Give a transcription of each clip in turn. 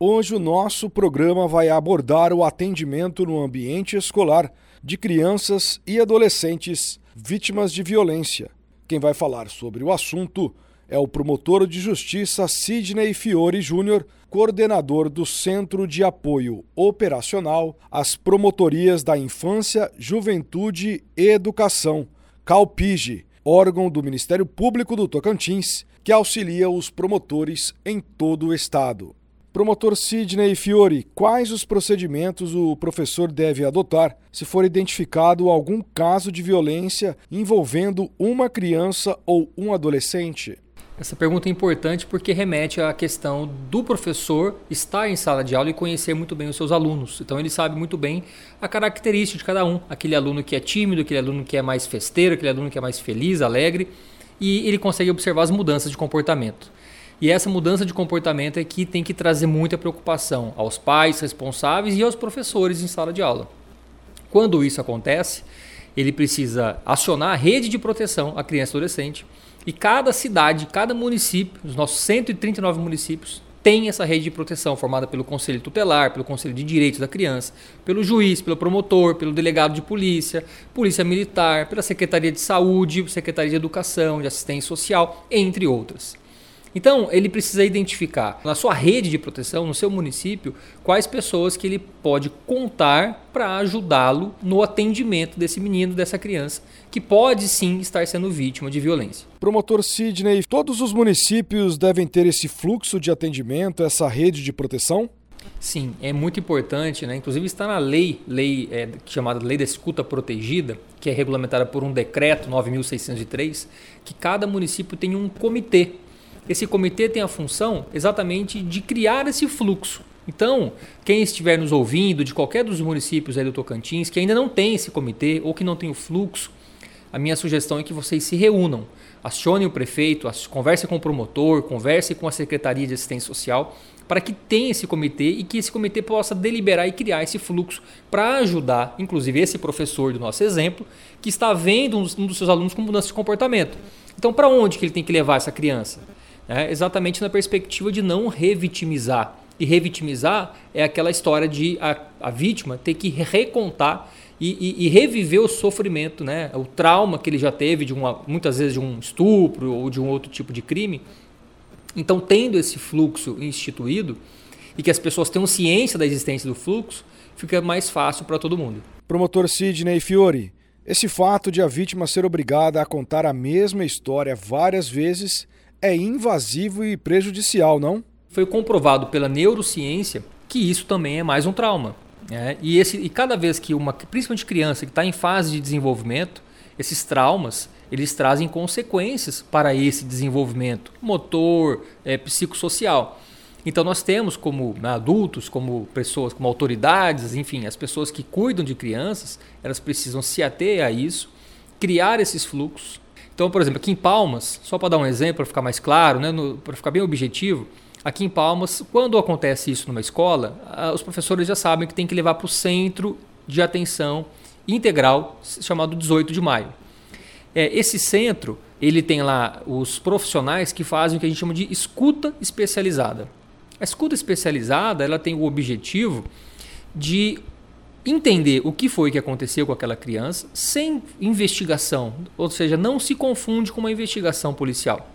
Hoje o nosso programa vai abordar o atendimento no ambiente escolar de crianças e adolescentes vítimas de violência. Quem vai falar sobre o assunto é o promotor de justiça Sidney Fiore Júnior, coordenador do Centro de Apoio Operacional às Promotorias da Infância, Juventude e Educação, CalPIGE, órgão do Ministério Público do Tocantins, que auxilia os promotores em todo o estado. Promotor Sidney Fiore, quais os procedimentos o professor deve adotar se for identificado algum caso de violência envolvendo uma criança ou um adolescente? Essa pergunta é importante porque remete à questão do professor estar em sala de aula e conhecer muito bem os seus alunos. Então ele sabe muito bem a característica de cada um. Aquele aluno que é tímido, aquele aluno que é mais festeiro, aquele aluno que é mais feliz, alegre. E ele consegue observar as mudanças de comportamento. E essa mudança de comportamento é que tem que trazer muita preocupação aos pais responsáveis e aos professores em sala de aula. Quando isso acontece, ele precisa acionar a rede de proteção à criança e adolescente. E cada cidade, cada município, os nossos 139 municípios, tem essa rede de proteção formada pelo Conselho Tutelar, pelo Conselho de Direitos da Criança, pelo juiz, pelo promotor, pelo delegado de polícia, polícia militar, pela Secretaria de Saúde, Secretaria de Educação, de Assistência Social, entre outras. Então, ele precisa identificar na sua rede de proteção, no seu município, quais pessoas que ele pode contar para ajudá-lo no atendimento desse menino, dessa criança, que pode sim estar sendo vítima de violência. Promotor Sidney, todos os municípios devem ter esse fluxo de atendimento, essa rede de proteção? Sim, é muito importante, né? Inclusive está na lei, lei é, chamada Lei da Escuta Protegida, que é regulamentada por um decreto 9.603, que cada município tem um comitê esse comitê tem a função exatamente de criar esse fluxo. Então, quem estiver nos ouvindo de qualquer dos municípios aí do Tocantins que ainda não tem esse comitê ou que não tem o fluxo, a minha sugestão é que vocês se reúnam, acione o prefeito, converse com o promotor, converse com a Secretaria de Assistência Social, para que tenha esse comitê e que esse comitê possa deliberar e criar esse fluxo para ajudar, inclusive esse professor do nosso exemplo, que está vendo um dos seus alunos com mudança de comportamento. Então, para onde que ele tem que levar essa criança? É exatamente na perspectiva de não revitimizar. E revitimizar é aquela história de a, a vítima ter que recontar e, e, e, reviver o sofrimento, né? o trauma que ele já teve, de uma, muitas vezes de um estupro ou de um outro tipo de crime. Então, tendo esse fluxo instituído e que as pessoas tenham ciência da existência do fluxo, fica mais fácil para todo mundo. Promotor Sidney Fiore, esse fato de a vítima ser obrigada a contar a mesma história várias vezes é invasivo e prejudicial, não? Foi comprovado pela neurociência que isso também é mais um trauma. Né? E, esse, e cada vez que uma, principalmente criança que está em fase de desenvolvimento, esses traumas eles trazem consequências para esse desenvolvimento motor, é, psicossocial. Então nós temos como né, adultos, como pessoas, como autoridades, enfim, as pessoas que cuidam de crianças, elas precisam se ater a isso, criar esses fluxos então, por exemplo, aqui em Palmas, só para dar um exemplo, para ficar mais claro, né, para ficar bem objetivo, aqui em Palmas, quando acontece isso numa escola, os professores já sabem que tem que levar para o centro de atenção integral, chamado 18 de maio. É, esse centro, ele tem lá os profissionais que fazem o que a gente chama de escuta especializada. A escuta especializada, ela tem o objetivo de entender o que foi que aconteceu com aquela criança sem investigação, ou seja, não se confunde com uma investigação policial.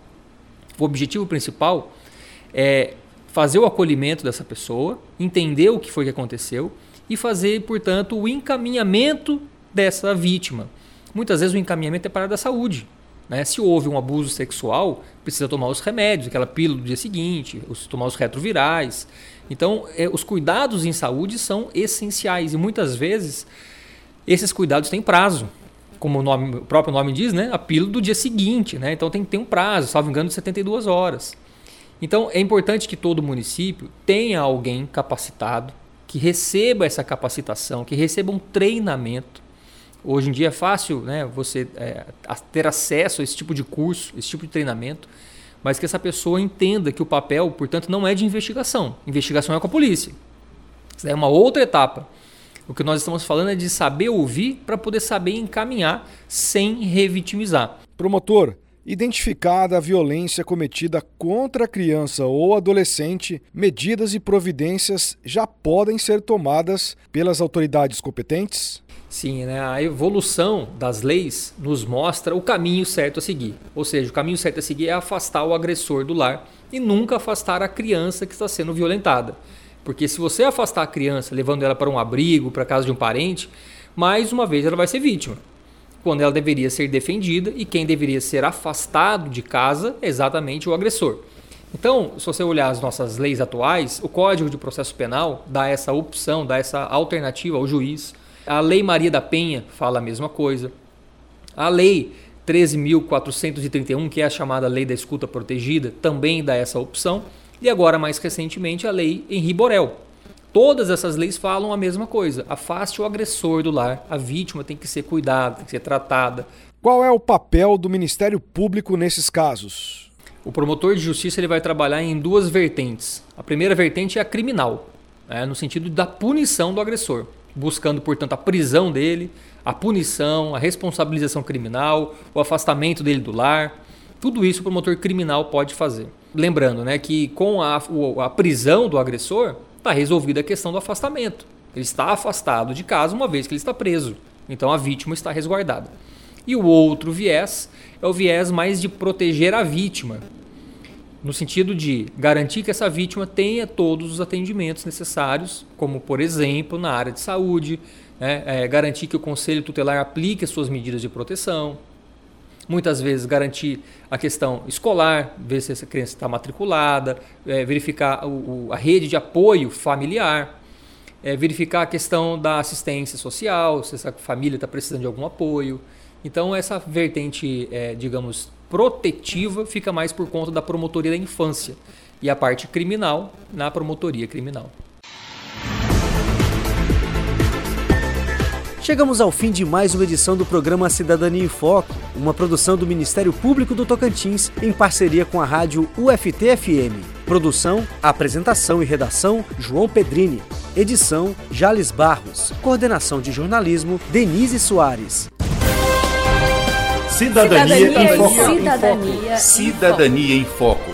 O objetivo principal é fazer o acolhimento dessa pessoa, entender o que foi que aconteceu e fazer, portanto, o encaminhamento dessa vítima. Muitas vezes o encaminhamento é para a da saúde. Né? Se houve um abuso sexual, precisa tomar os remédios, aquela pílula do dia seguinte, tomar os retrovirais. Então, é, os cuidados em saúde são essenciais e muitas vezes esses cuidados têm prazo. Como o, nome, o próprio nome diz, né? a pílula do dia seguinte. Né? Então tem que ter um prazo, salvo engano, de 72 horas. Então é importante que todo município tenha alguém capacitado, que receba essa capacitação, que receba um treinamento. Hoje em dia é fácil né, você é, ter acesso a esse tipo de curso, esse tipo de treinamento, mas que essa pessoa entenda que o papel, portanto, não é de investigação. Investigação é com a polícia. Isso é uma outra etapa. O que nós estamos falando é de saber ouvir para poder saber encaminhar sem revitimizar. Promotor, Identificada a violência cometida contra a criança ou adolescente, medidas e providências já podem ser tomadas pelas autoridades competentes? Sim, né? a evolução das leis nos mostra o caminho certo a seguir. Ou seja, o caminho certo a seguir é afastar o agressor do lar e nunca afastar a criança que está sendo violentada. Porque se você afastar a criança, levando ela para um abrigo, para a casa de um parente, mais uma vez ela vai ser vítima quando ela deveria ser defendida e quem deveria ser afastado de casa é exatamente o agressor. Então, se você olhar as nossas leis atuais, o Código de Processo Penal dá essa opção, dá essa alternativa ao juiz. A Lei Maria da Penha fala a mesma coisa. A Lei 13.431, que é a chamada Lei da Escuta Protegida, também dá essa opção. E agora, mais recentemente, a Lei Henri Borel, Todas essas leis falam a mesma coisa. Afaste o agressor do lar. A vítima tem que ser cuidada, tem que ser tratada. Qual é o papel do Ministério Público nesses casos? O promotor de justiça ele vai trabalhar em duas vertentes. A primeira vertente é a criminal, né, no sentido da punição do agressor, buscando, portanto, a prisão dele, a punição, a responsabilização criminal, o afastamento dele do lar. Tudo isso o promotor criminal pode fazer. Lembrando né, que com a, a prisão do agressor, está resolvida a questão do afastamento. Ele está afastado de casa uma vez que ele está preso. Então a vítima está resguardada. E o outro viés é o viés mais de proteger a vítima, no sentido de garantir que essa vítima tenha todos os atendimentos necessários, como por exemplo na área de saúde, né? é, garantir que o conselho tutelar aplique as suas medidas de proteção, muitas vezes garantir a questão escolar, ver se essa criança está matriculada, é, verificar o, o, a rede de apoio familiar, é, verificar a questão da assistência social, se essa família está precisando de algum apoio. Então essa vertente, é, digamos, protetiva fica mais por conta da promotoria da infância e a parte criminal na promotoria criminal. Chegamos ao fim de mais uma edição do programa Cidadania em Foco, uma produção do Ministério Público do Tocantins em parceria com a rádio UFT-FM. Produção, apresentação e redação João Pedrini. Edição Jales Barros. Coordenação de jornalismo Denise Soares. Cidadania, Cidadania em Foco. Cidadania, Cidadania em Foco.